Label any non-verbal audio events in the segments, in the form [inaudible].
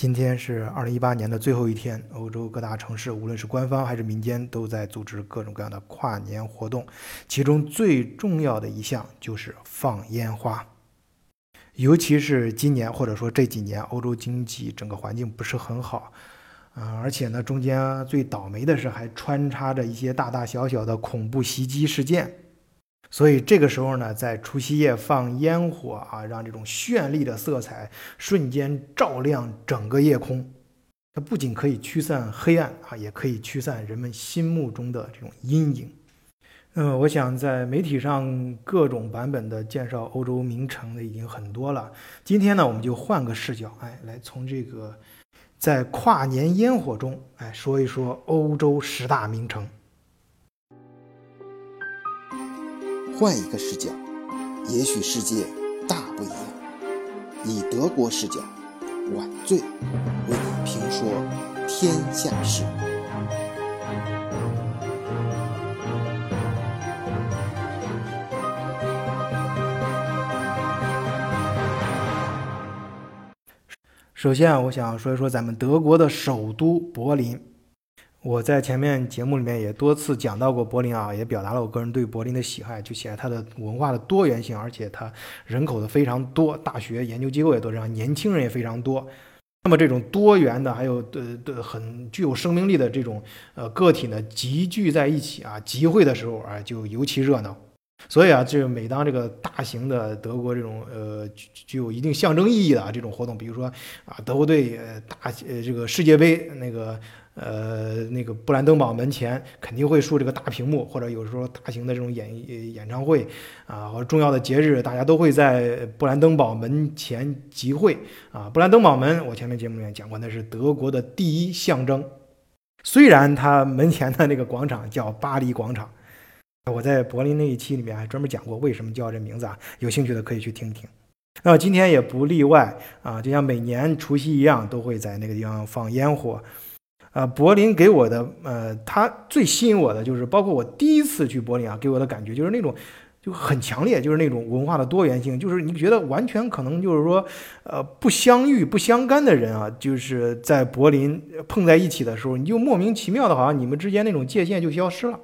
今天是二零一八年的最后一天，欧洲各大城市，无论是官方还是民间，都在组织各种各样的跨年活动。其中最重要的一项就是放烟花。尤其是今年，或者说这几年，欧洲经济整个环境不是很好，啊，而且呢，中间最倒霉的是还穿插着一些大大小小的恐怖袭击事件。所以这个时候呢，在除夕夜放烟火啊，让这种绚丽的色彩瞬间照亮整个夜空，它不仅可以驱散黑暗啊，也可以驱散人们心目中的这种阴影。那么，我想在媒体上各种版本的介绍欧洲名城的已经很多了。今天呢，我们就换个视角，哎，来从这个在跨年烟火中，哎，说一说欧洲十大名城。换一个视角，也许世界大不一样。以德国视角，晚醉为你评说天下事。首先啊，我想说一说咱们德国的首都柏林。我在前面节目里面也多次讲到过柏林啊，也表达了我个人对柏林的喜爱，就喜爱它的文化的多元性，而且它人口的非常多，大学研究机构也多，这样年轻人也非常多。那么这种多元的，还有的的很具有生命力的这种呃个体呢，集聚在一起啊，集会的时候啊，就尤其热闹。所以啊，这每当这个大型的德国这种呃具有一定象征意义的啊这种活动，比如说啊，德国队呃大呃这个世界杯那个。呃，那个布兰登堡门前肯定会竖这个大屏幕，或者有时候大型的这种演演唱会啊，或者重要的节日，大家都会在布兰登堡门前集会啊。布兰登堡门，我前面节目里面讲过，那是德国的第一象征。虽然它门前的那个广场叫巴黎广场，我在柏林那一期里面还专门讲过为什么叫这名字啊，有兴趣的可以去听听。那今天也不例外啊，就像每年除夕一样，都会在那个地方放烟火。啊，柏林给我的，呃，它最吸引我的就是，包括我第一次去柏林啊，给我的感觉就是那种，就很强烈，就是那种文化的多元性，就是你觉得完全可能就是说，呃，不相遇不相干的人啊，就是在柏林碰在一起的时候，你就莫名其妙的，好像你们之间那种界限就消失了，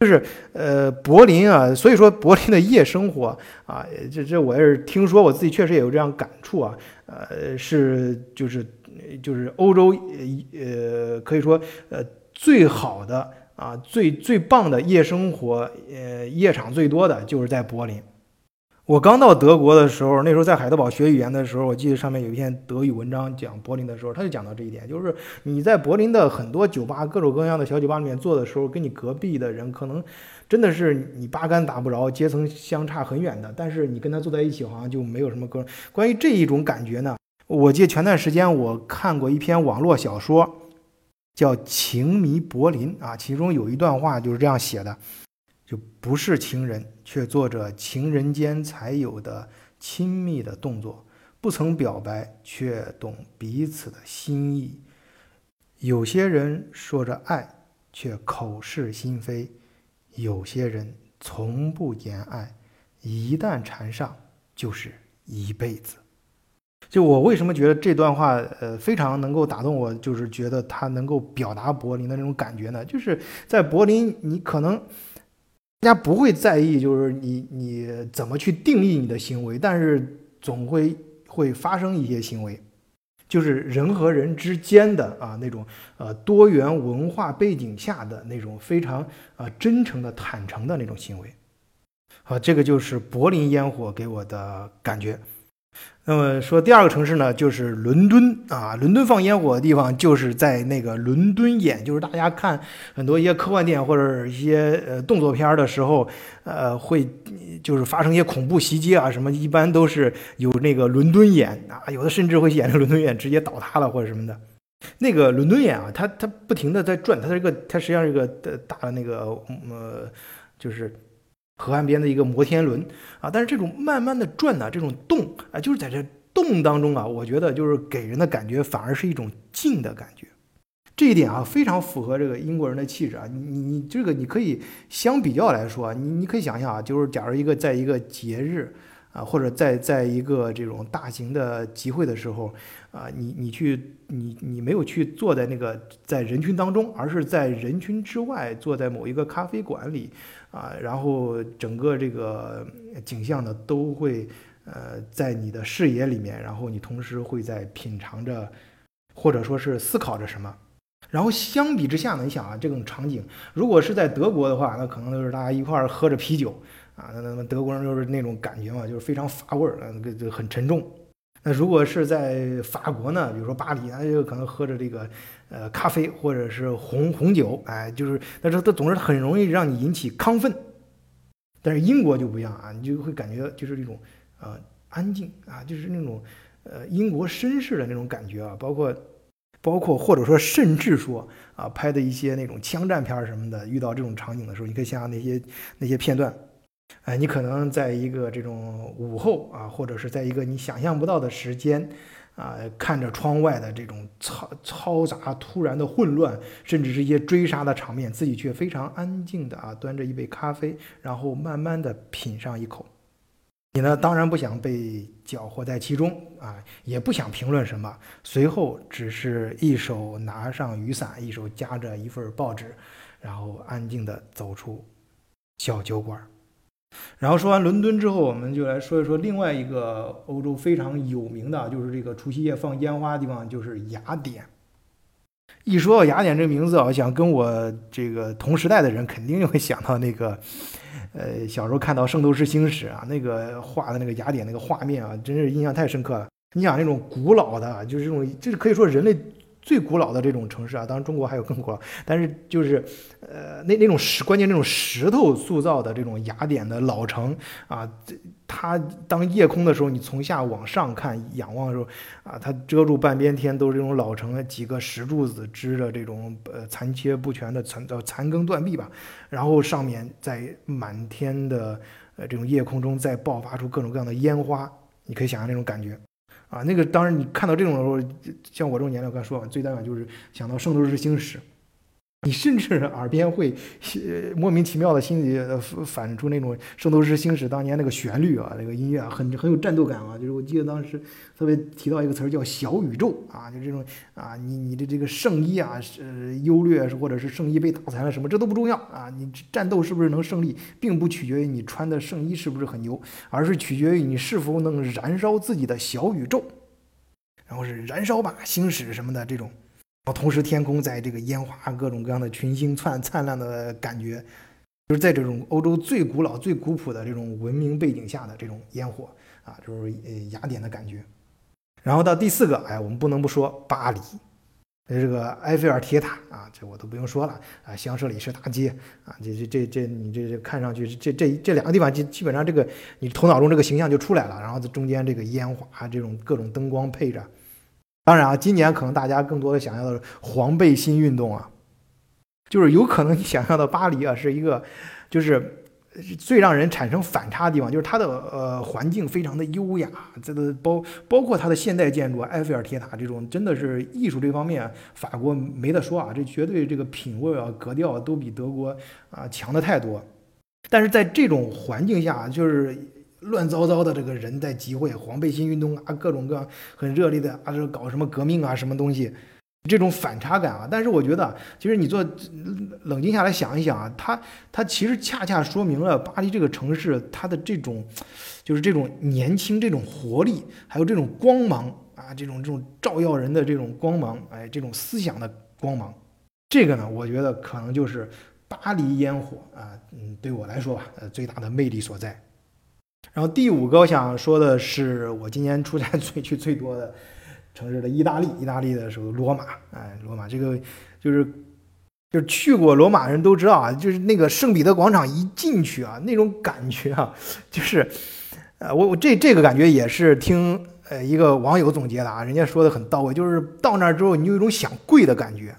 就是呃，柏林啊，所以说柏林的夜生活啊，这这我也是听说，我自己确实也有这样感触啊，呃，是就是。就是欧洲，呃呃，可以说，呃，最好的啊，最最棒的夜生活，呃，夜场最多的就是在柏林。我刚到德国的时候，那时候在海德堡学语言的时候，我记得上面有一篇德语文章讲柏林的时候，他就讲到这一点，就是你在柏林的很多酒吧，各种各样的小酒吧里面坐的时候，跟你隔壁的人可能真的是你八竿打不着，阶层相差很远的，但是你跟他坐在一起，好像就没有什么关关于这一种感觉呢。我记得前段时间我看过一篇网络小说，叫《情迷柏林》啊，其中有一段话就是这样写的：就不是情人，却做着情人间才有的亲密的动作；不曾表白，却懂彼此的心意。有些人说着爱，却口是心非；有些人从不言爱，一旦缠上，就是一辈子。就我为什么觉得这段话，呃，非常能够打动我，就是觉得它能够表达柏林的那种感觉呢？就是在柏林，你可能大家不会在意，就是你你怎么去定义你的行为，但是总会会发生一些行为，就是人和人之间的啊那种呃多元文化背景下的那种非常啊真诚的、坦诚的那种行为。好，这个就是柏林烟火给我的感觉。那么说第二个城市呢，就是伦敦啊。伦敦放烟火的地方就是在那个伦敦眼，就是大家看很多一些科幻电影或者一些呃动作片的时候，呃，会就是发生一些恐怖袭击啊什么，一般都是有那个伦敦眼啊，有的甚至会演着伦敦眼直接倒塌了或者什么的。那个伦敦眼啊，它它不停的在转，它这个它实际上是一个大的那个呃，就是。河岸边的一个摩天轮啊，但是这种慢慢的转呢，这种动啊，就是在这动当中啊，我觉得就是给人的感觉反而是一种静的感觉。这一点啊，非常符合这个英国人的气质啊。你你你这个你可以相比较来说，你你可以想象啊，就是假如一个在一个节日啊，或者在在一个这种大型的集会的时候，啊，你你去你你没有去坐在那个在人群当中，而是在人群之外，坐在某一个咖啡馆里，啊，然后整个这个景象呢都会呃在你的视野里面，然后你同时会在品尝着，或者说是思考着什么。然后相比之下呢，你想啊，这种场景如果是在德国的话，那可能就是大家一块儿喝着啤酒。啊，那那么德国人就是那种感觉嘛，就是非常乏味儿，那个就很沉重。那如果是在法国呢，比如说巴黎，那就可能喝着这个呃咖啡或者是红红酒，哎，就是但是它总是很容易让你引起亢奋。但是英国就不一样啊，你就会感觉就是这种呃安静啊，就是那种呃英国绅士的那种感觉啊，包括包括或者说甚至说啊拍的一些那种枪战片什么的，遇到这种场景的时候，你可以想想那些那些片段。哎，你可能在一个这种午后啊，或者是在一个你想象不到的时间啊，看着窗外的这种嘈嘈杂、突然的混乱，甚至是一些追杀的场面，自己却非常安静的啊，端着一杯咖啡，然后慢慢的品上一口。你呢，当然不想被搅和在其中啊，也不想评论什么，随后只是一手拿上雨伞，一手夹着一份报纸，然后安静的走出小酒馆。然后说完伦敦之后，我们就来说一说另外一个欧洲非常有名的，就是这个除夕夜放烟花的地方，就是雅典。一说到雅典这个名字啊，想跟我这个同时代的人肯定就会想到那个，呃，小时候看到《圣斗士星矢》啊，那个画的那个雅典那个画面啊，真是印象太深刻了。你想那种古老的，就是这种，就是可以说人类。最古老的这种城市啊，当然中国还有更古老，但是就是，呃，那那种石，关键那种石头塑造的这种雅典的老城啊，这它当夜空的时候，你从下往上看，仰望的时候啊，它遮住半边天，都是这种老城，几个石柱子支着这种呃残缺不全的残呃残垣断壁吧，然后上面在满天的呃这种夜空中再爆发出各种各样的烟花，你可以想象那种感觉。啊，那个当然，你看到这种的时候，像我这种年龄，我刚说完，最大感就是想到《圣斗士星矢》。你甚至耳边会莫名其妙的心里反出那种《圣斗士星矢》当年那个旋律啊，那个音乐啊，很很有战斗感啊。就是我记得当时特别提到一个词儿叫“小宇宙”啊，就这种啊，你你的这个圣衣啊是优劣，或者是圣衣被打残了什么，这都不重要啊。你战斗是不是能胜利，并不取决于你穿的圣衣是不是很牛，而是取决于你是否能燃烧自己的小宇宙，然后是燃烧吧星矢什么的这种。然后同时，天空在这个烟花各种各样的群星灿灿烂的感觉，就是在这种欧洲最古老、最古朴的这种文明背景下的这种烟火啊，就是呃雅典的感觉。然后到第四个，哎，我们不能不说巴黎，这个埃菲尔铁塔啊，这我都不用说了啊，香榭里舍大街啊，这这这这你这这看上去这这这两个地方基基本上这个你头脑中这个形象就出来了，然后在中间这个烟花这种各种灯光配着。当然啊，今年可能大家更多的想象的是黄背心运动啊，就是有可能你想象的巴黎啊是一个，就是最让人产生反差的地方，就是它的呃环境非常的优雅，这个包包括它的现代建筑，埃菲尔铁塔这种真的是艺术这方面，法国没得说啊，这绝对这个品味啊格调都比德国啊强的太多。但是在这种环境下，就是。乱糟糟的这个人在集会，黄背心运动啊，各种各样很热烈的啊，这搞什么革命啊，什么东西，这种反差感啊。但是我觉得，其实你做冷静下来想一想啊，它它其实恰恰说明了巴黎这个城市它的这种，就是这种年轻、这种活力，还有这种光芒啊，这种这种照耀人的这种光芒，哎，这种思想的光芒。这个呢，我觉得可能就是巴黎烟火啊，嗯，对我来说吧，呃，最大的魅力所在。然后第五个我想说的是，我今年出差最去最多的城市的意大利，意大利的时候罗马，哎，罗马这个就是就去过罗马人都知道啊，就是那个圣彼得广场一进去啊，那种感觉啊，就是呃，我我这这个感觉也是听呃一个网友总结的啊，人家说的很到位，就是到那儿之后你有一种想跪的感觉。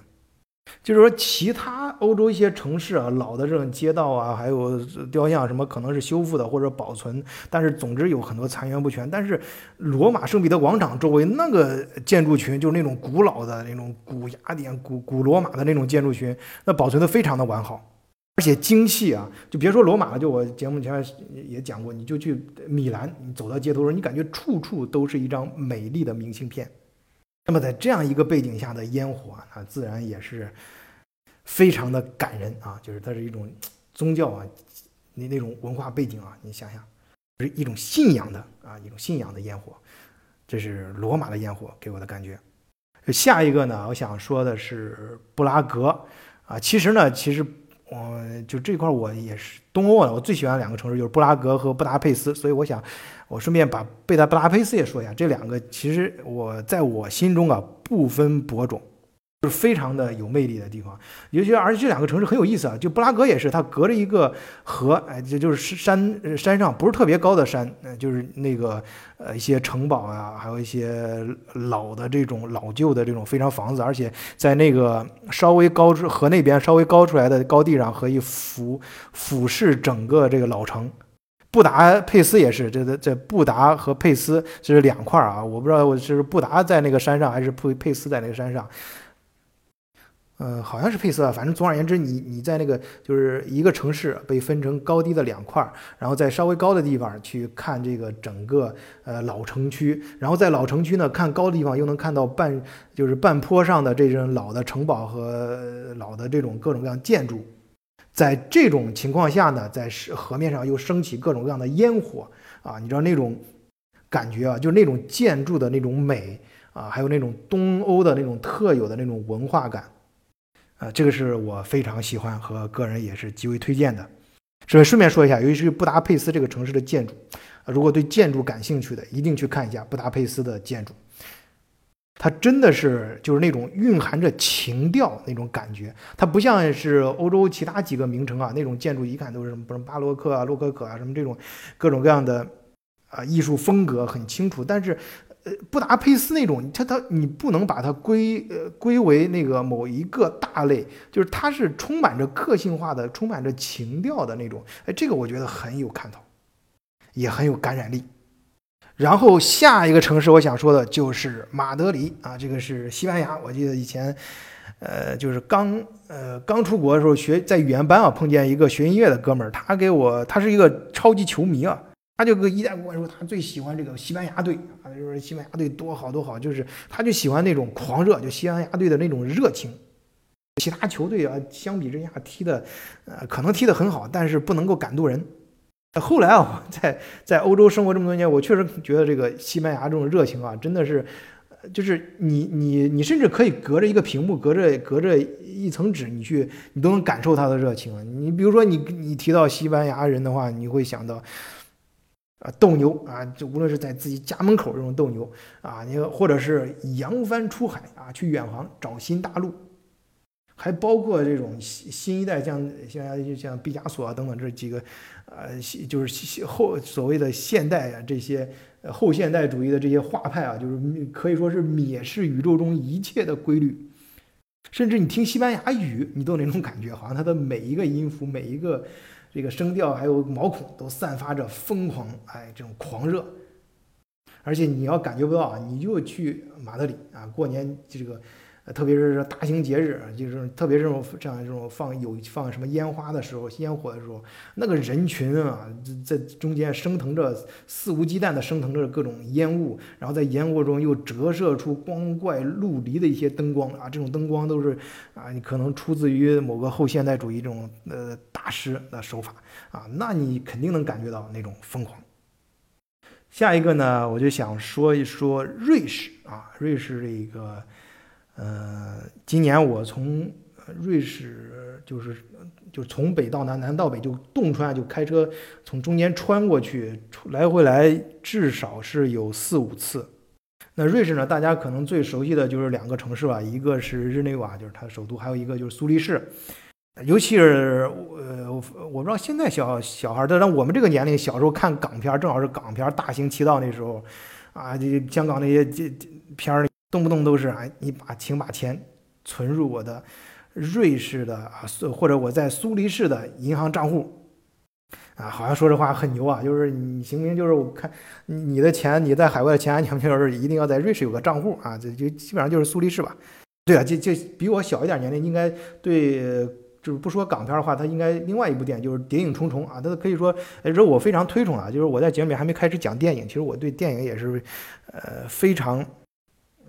就是说，其他欧洲一些城市啊，老的这种街道啊，还有雕像什么，可能是修复的或者保存，但是总之有很多残垣不全。但是罗马圣彼得广场周围那个建筑群，就是那种古老的那种古雅典、古古罗马的那种建筑群，那保存的非常的完好。而且精细啊，就别说罗马了，就我节目前面也讲过，你就去米兰，你走到街头上，你感觉处处都是一张美丽的明信片。那么在这样一个背景下的烟火啊，自然也是非常的感人啊，就是它是一种宗教啊，你那种文化背景啊，你想想，是一种信仰的啊，一种信仰的烟火，这是罗马的烟火给我的感觉。下一个呢，我想说的是布拉格啊，其实呢，其实。我就这块我也是东欧啊，我最喜欢两个城市就是布拉格和布达佩斯，所以我想我顺便把贝达布达佩斯也说一下，这两个其实我在我心中啊不分伯仲。就是非常的有魅力的地方，尤其而且这两个城市很有意思啊。就布拉格也是，它隔着一个河，哎，这就是山山上不是特别高的山，呃，就是那个呃一些城堡啊，还有一些老的这种老旧的这种非常房子，而且在那个稍微高出河那边稍微高出来的高地上，可以俯俯视整个这个老城。布达佩斯也是，这这布达和佩斯这是两块啊，我不知道我是布达在那个山上，还是佩佩斯在那个山上。呃，好像是配色，反正总而言之，你你在那个就是一个城市被分成高低的两块儿，然后在稍微高的地方去看这个整个呃老城区，然后在老城区呢看高的地方又能看到半就是半坡上的这种老的城堡和老的这种各种各样建筑，在这种情况下呢，在河面上又升起各种各样的烟火啊，你知道那种感觉啊，就那种建筑的那种美啊，还有那种东欧的那种特有的那种文化感。啊，这个是我非常喜欢和个人也是极为推荐的。顺便顺便说一下，尤其是布达佩斯这个城市的建筑，啊，如果对建筑感兴趣的，一定去看一下布达佩斯的建筑。它真的是就是那种蕴含着情调那种感觉，它不像是欧洲其他几个名城啊，那种建筑一看都是什么什么巴洛克啊、洛可可啊什么这种各种各样的啊艺术风格很清楚，但是。呃，布达佩斯那种，它它你不能把它归呃归为那个某一个大类，就是它是充满着个性化的、充满着情调的那种。哎，这个我觉得很有看头，也很有感染力。然后下一个城市我想说的就是马德里啊，这个是西班牙。我记得以前，呃，就是刚呃刚出国的时候学在语言班啊，碰见一个学音乐的哥们儿，他给我他是一个超级球迷啊。他就跟一代跟我说，他最喜欢这个西班牙队就是西班牙队多好多好，就是他就喜欢那种狂热，就西班牙队的那种热情。其他球队啊，相比之下踢的，呃，可能踢得很好，但是不能够感动人。后来啊，在在欧洲生活这么多年，我确实觉得这个西班牙这种热情啊，真的是，就是你你你甚至可以隔着一个屏幕，隔着隔着一层纸，你去你都能感受他的热情。你比如说你你提到西班牙人的话，你会想到。啊，斗牛啊，就无论是在自己家门口这种斗牛啊，你或者是扬帆出海啊，去远航找新大陆，还包括这种新新一代像像像毕加索啊等等这几个，呃，就是后所谓的现代啊这些后现代主义的这些画派啊，就是可以说是蔑视宇宙中一切的规律，甚至你听西班牙语，你都有那种感觉，好像它的每一个音符，每一个。这个声调还有毛孔都散发着疯狂，哎，这种狂热，而且你要感觉不到啊，你就去马德里啊，过年这个。特别是大型节日，就是特别这种这样这种放有放什么烟花的时候，烟火的时候，那个人群啊，在中间升腾着肆无忌惮地升腾着各种烟雾，然后在烟雾中又折射出光怪陆离的一些灯光啊，这种灯光都是啊，你可能出自于某个后现代主义这种呃大师的手法啊，那你肯定能感觉到那种疯狂。下一个呢，我就想说一说瑞士啊，瑞士这个。呃，今年我从瑞士就是就从北到南，南到北就洞穿，就开车从中间穿过去，来回来至少是有四五次。那瑞士呢，大家可能最熟悉的就是两个城市吧，一个是日内瓦，就是它的首都，还有一个就是苏黎世。尤其是呃，我不知道现在小小孩儿，但我们这个年龄小时候看港片，正好是港片大行其道那时候，啊，这香港那些这片儿。动不动都是哎，你把请把钱存入我的瑞士的啊，或者我在苏黎世的银行账户啊，好像说这话很牛啊，就是你行不行？就是我看你的钱，你在海外的钱，你们就是一定要在瑞士有个账户啊，这就基本上就是苏黎世吧。对啊，这这比我小一点年龄，应该对就是不说港片的话，它应该另外一部电影就是《谍影重重》啊，它可以说，哎，这我非常推崇啊。就是我在节目里还没开始讲电影，其实我对电影也是，呃，非常，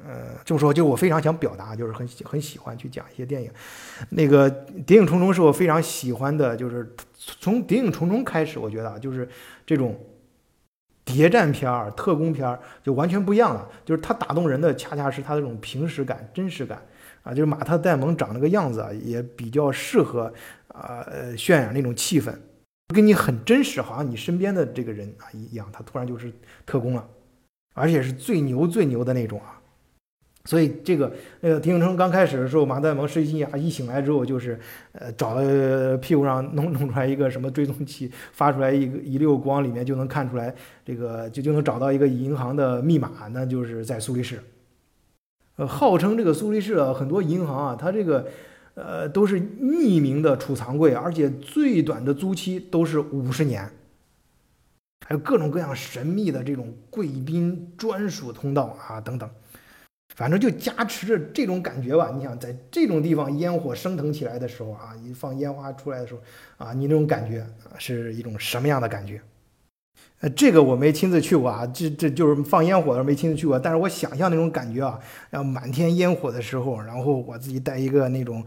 呃，这么说，就我非常想表达，就是很很喜欢去讲一些电影。那个《谍影重重》是我非常喜欢的，就是从《谍影重重》开始，我觉得啊，就是这种谍战片儿、特工片儿就完全不一样了。就是它打动人的，恰恰是它这种平实感、真实感。啊，就是马特·戴蒙长那个样子啊，也比较适合啊呃渲染那种气氛，跟你很真实，好像你身边的这个人啊一样。他突然就是特工了，而且是最牛最牛的那种啊。所以这个那个《谍影重重》刚开始的时候，马特·戴蒙失心啊，一醒来之后就是呃找了屁股上弄 [laughs] 弄出来一个什么追踪器，发出来一个一溜光，里面就能看出来这个就就能找到一个银行的密码，那就是在苏黎世。呃，号称这个苏黎世啊，很多银行啊，它这个，呃，都是匿名的储藏柜，而且最短的租期都是五十年，还有各种各样神秘的这种贵宾专属通道啊，等等，反正就加持着这种感觉吧。你想在这种地方烟火升腾起来的时候啊，一放烟花出来的时候啊，你那种感觉是一种什么样的感觉？呃，这个我没亲自去过啊，这这就是放烟火的没亲自去过，但是我想象那种感觉啊，然后满天烟火的时候，然后我自己戴一个那种，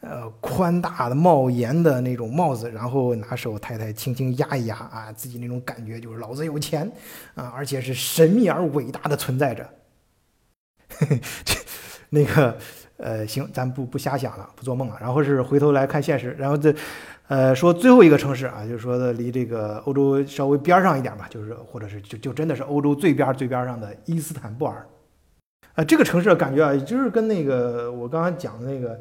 呃，宽大的帽檐的那种帽子，然后拿手太太轻轻压一压啊，自己那种感觉就是老子有钱啊，而且是神秘而伟大的存在着。[laughs] 这那个，呃，行，咱不不瞎想了，不做梦了，然后是回头来看现实，然后这。呃，说最后一个城市啊，就是说的离这个欧洲稍微边上一点吧，就是或者是就就真的是欧洲最边最边上的伊斯坦布尔，啊，这个城市感觉啊，就是跟那个我刚刚讲的那个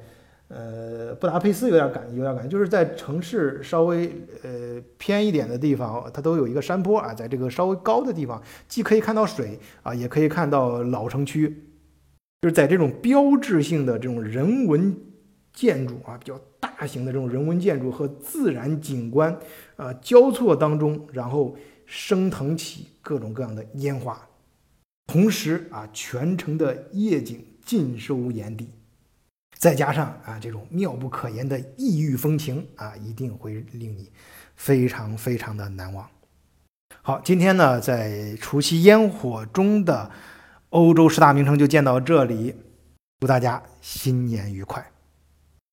呃布达佩斯有点感，有点感觉，就是在城市稍微呃偏一点的地方，它都有一个山坡啊，在这个稍微高的地方，既可以看到水啊，也可以看到老城区，就是在这种标志性的这种人文建筑啊比较。大型的这种人文建筑和自然景观，啊交错当中，然后升腾起各种各样的烟花，同时啊全城的夜景尽收眼底，再加上啊这种妙不可言的异域风情啊，一定会令你非常非常的难忘。好，今天呢在除夕烟火中的欧洲十大名城就建到这里，祝大家新年愉快。